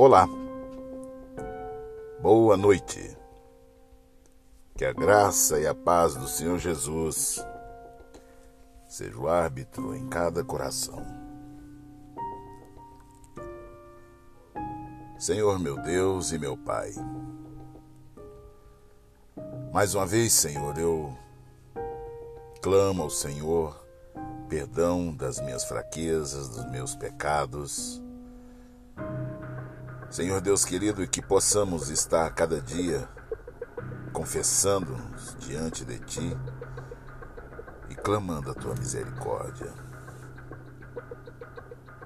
Olá, boa noite. Que a graça e a paz do Senhor Jesus seja o árbitro em cada coração. Senhor meu Deus e meu Pai, mais uma vez, Senhor, eu clamo ao Senhor perdão das minhas fraquezas, dos meus pecados Senhor Deus querido, que possamos estar cada dia confessando-nos diante de Ti e clamando a Tua misericórdia.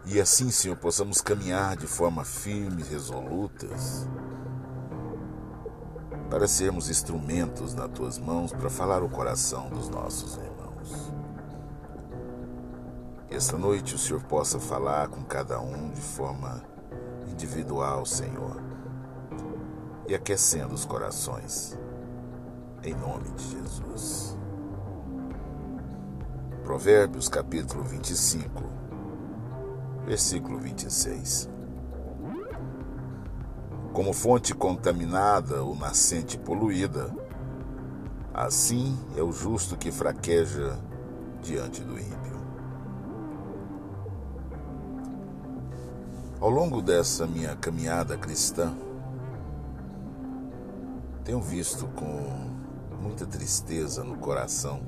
E assim, Senhor, possamos caminhar de forma firme resolutas para sermos instrumentos nas Tuas mãos para falar o coração dos nossos irmãos. Esta noite o Senhor possa falar com cada um de forma individual, Senhor, e aquecendo os corações, em nome de Jesus. Provérbios capítulo 25, versículo 26. Como fonte contaminada ou nascente poluída, assim é o justo que fraqueja diante do ímpio. Ao longo dessa minha caminhada cristã, tenho visto com muita tristeza no coração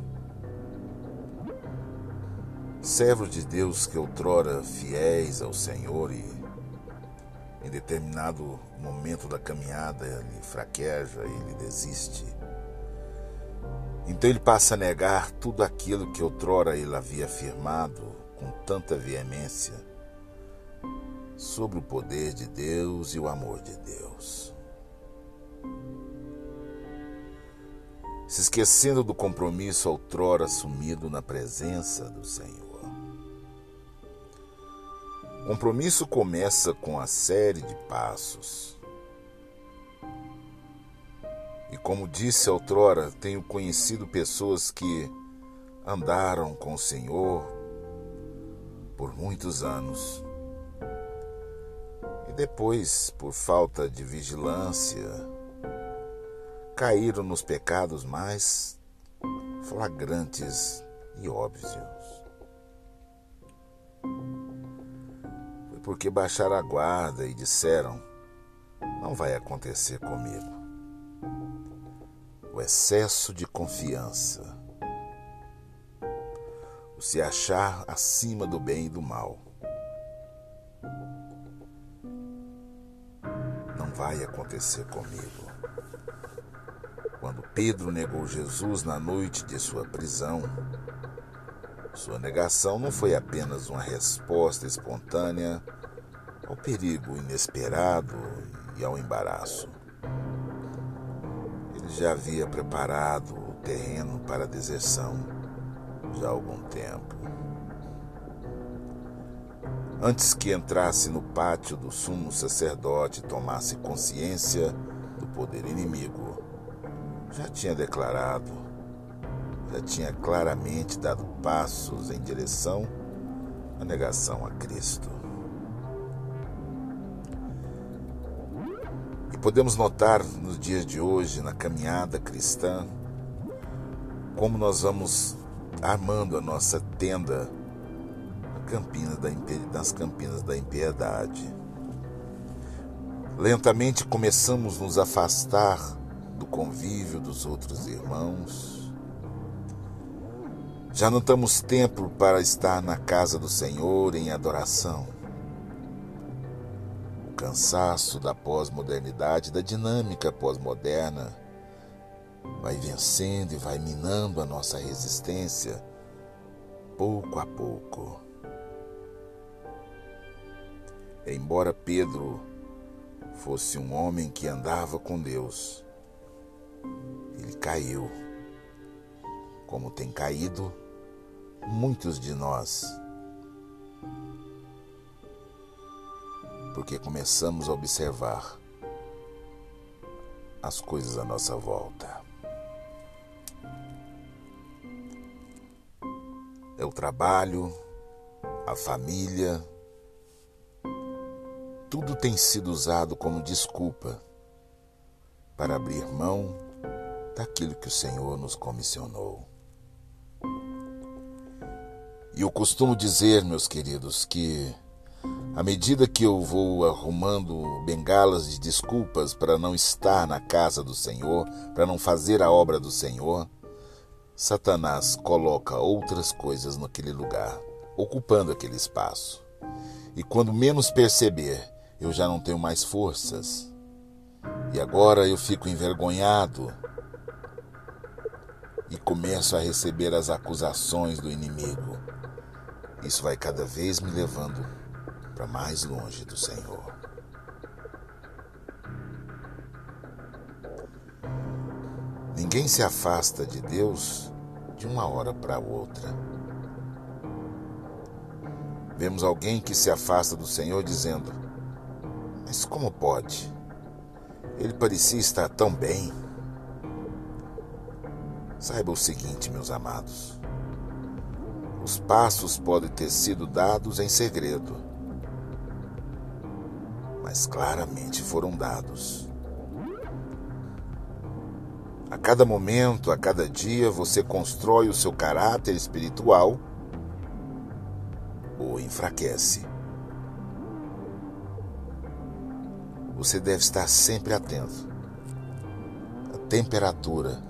servos de Deus que outrora fiéis ao Senhor e em determinado momento da caminhada ele fraqueja, ele desiste. Então ele passa a negar tudo aquilo que outrora ele havia afirmado com tanta veemência sobre o poder de Deus e o amor de Deus. Se esquecendo do compromisso outrora assumido na presença do Senhor. O compromisso começa com a série de passos. E como disse outrora, tenho conhecido pessoas que andaram com o Senhor por muitos anos depois, por falta de vigilância, caíram nos pecados mais flagrantes e óbvios. Foi porque baixaram a guarda e disseram: Não vai acontecer comigo. O excesso de confiança, o se achar acima do bem e do mal vai acontecer comigo. Quando Pedro negou Jesus na noite de sua prisão, sua negação não foi apenas uma resposta espontânea ao perigo inesperado e ao embaraço. Ele já havia preparado o terreno para a deserção já há algum tempo. Antes que entrasse no pátio do sumo sacerdote e tomasse consciência do poder inimigo, já tinha declarado, já tinha claramente dado passos em direção à negação a Cristo. E podemos notar nos dias de hoje, na caminhada cristã, como nós vamos armando a nossa tenda Campinas da, nas Campinas da Impiedade. Lentamente começamos a nos afastar do convívio dos outros irmãos. Já não temos tempo para estar na casa do Senhor em adoração. O cansaço da pós-modernidade, da dinâmica pós-moderna, vai vencendo e vai minando a nossa resistência pouco a pouco. Embora Pedro fosse um homem que andava com Deus, ele caiu, como tem caído muitos de nós, porque começamos a observar as coisas à nossa volta. É o trabalho, a família, tudo tem sido usado como desculpa para abrir mão daquilo que o Senhor nos comissionou. E eu costumo dizer, meus queridos, que à medida que eu vou arrumando bengalas de desculpas para não estar na casa do Senhor, para não fazer a obra do Senhor, Satanás coloca outras coisas naquele lugar, ocupando aquele espaço. E quando menos perceber, eu já não tenho mais forças. E agora eu fico envergonhado e começo a receber as acusações do inimigo. Isso vai cada vez me levando para mais longe do Senhor. Ninguém se afasta de Deus de uma hora para outra. Vemos alguém que se afasta do Senhor dizendo: Mas como pode? Ele parecia estar tão bem. Saiba o seguinte, meus amados: os passos podem ter sido dados em segredo, mas claramente foram dados. A cada momento, a cada dia, você constrói o seu caráter espiritual ou enfraquece. Você deve estar sempre atento à temperatura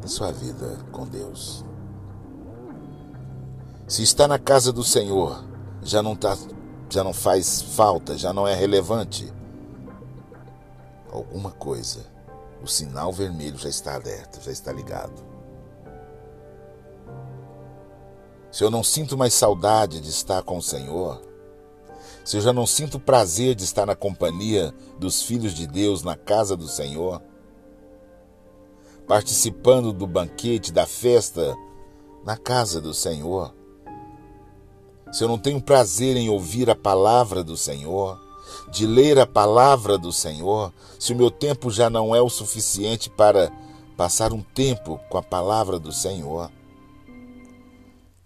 da sua vida com Deus. Se está na casa do Senhor, já não tá, já não faz falta, já não é relevante. Alguma coisa o sinal vermelho já está alerta, já está ligado. Se eu não sinto mais saudade de estar com o Senhor, se eu já não sinto prazer de estar na companhia dos filhos de Deus na casa do Senhor, participando do banquete, da festa na casa do Senhor, se eu não tenho prazer em ouvir a palavra do Senhor, de ler a palavra do Senhor, se o meu tempo já não é o suficiente para passar um tempo com a palavra do Senhor,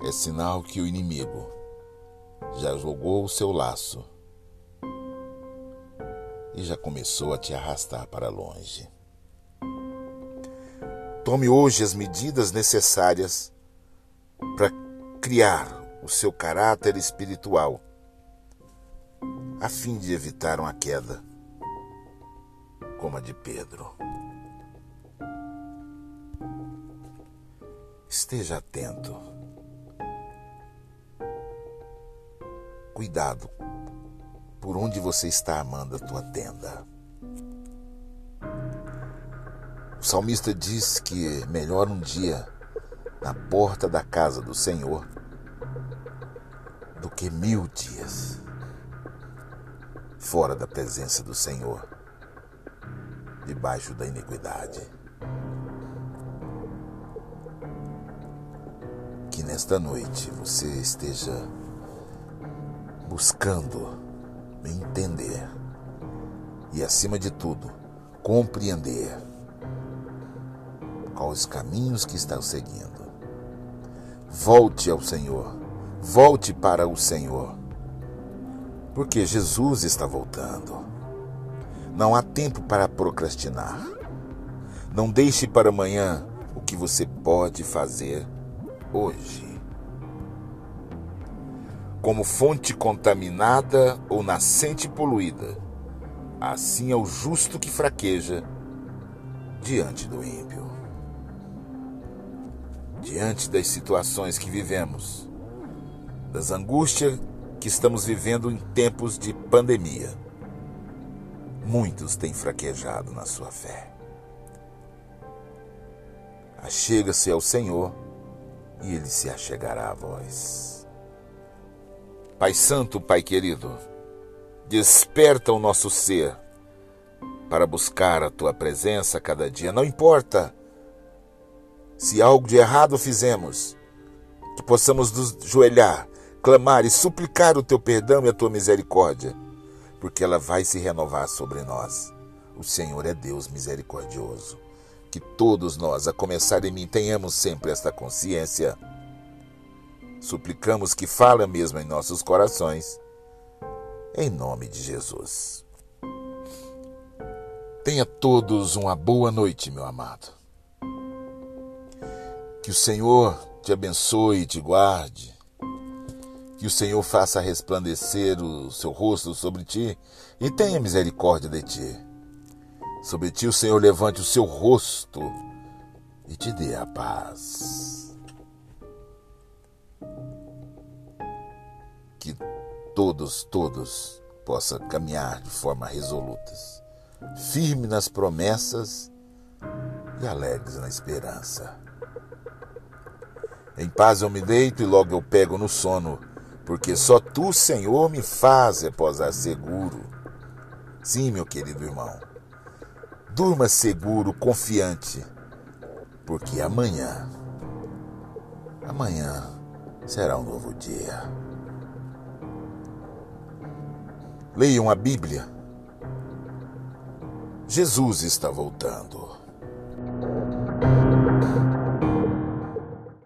é sinal que o inimigo já jogou o seu laço e já começou a te arrastar para longe. Tome hoje as medidas necessárias para criar o seu caráter espiritual a fim de evitar uma queda como a de Pedro. Esteja atento. Cuidado por onde você está amando a tua tenda. O salmista diz que melhor um dia na porta da casa do Senhor do que mil dias fora da presença do Senhor, debaixo da iniquidade. Que nesta noite você esteja buscando entender e, acima de tudo, compreender quais caminhos que está seguindo. Volte ao Senhor, volte para o Senhor porque Jesus está voltando. Não há tempo para procrastinar. Não deixe para amanhã o que você pode fazer hoje. Como fonte contaminada ou nascente poluída, assim é o justo que fraqueja diante do ímpio. Diante das situações que vivemos, das angústias que estamos vivendo em tempos de pandemia. Muitos têm fraquejado na sua fé. Achega-se ao Senhor e ele se achegará a vós. Pai Santo, Pai querido, desperta o nosso ser para buscar a tua presença cada dia. Não importa se algo de errado fizemos, que possamos nos joelhar clamar e suplicar o teu perdão e a tua misericórdia, porque ela vai se renovar sobre nós. O Senhor é Deus misericordioso. Que todos nós, a começar em mim, tenhamos sempre esta consciência. Suplicamos que fale mesmo em nossos corações em nome de Jesus. Tenha todos uma boa noite, meu amado. Que o Senhor te abençoe e te guarde. Que o Senhor faça resplandecer o seu rosto sobre ti e tenha misericórdia de ti. Sobre ti o Senhor levante o seu rosto e te dê a paz. Que todos, todos possam caminhar de forma resolutas, firme nas promessas e alegres na esperança. Em paz eu me deito e logo eu pego no sono, porque só tu, Senhor, me faz repousar seguro. Sim, meu querido irmão Durma seguro, confiante, porque amanhã, amanhã será um novo dia. Leiam a Bíblia. Jesus está voltando.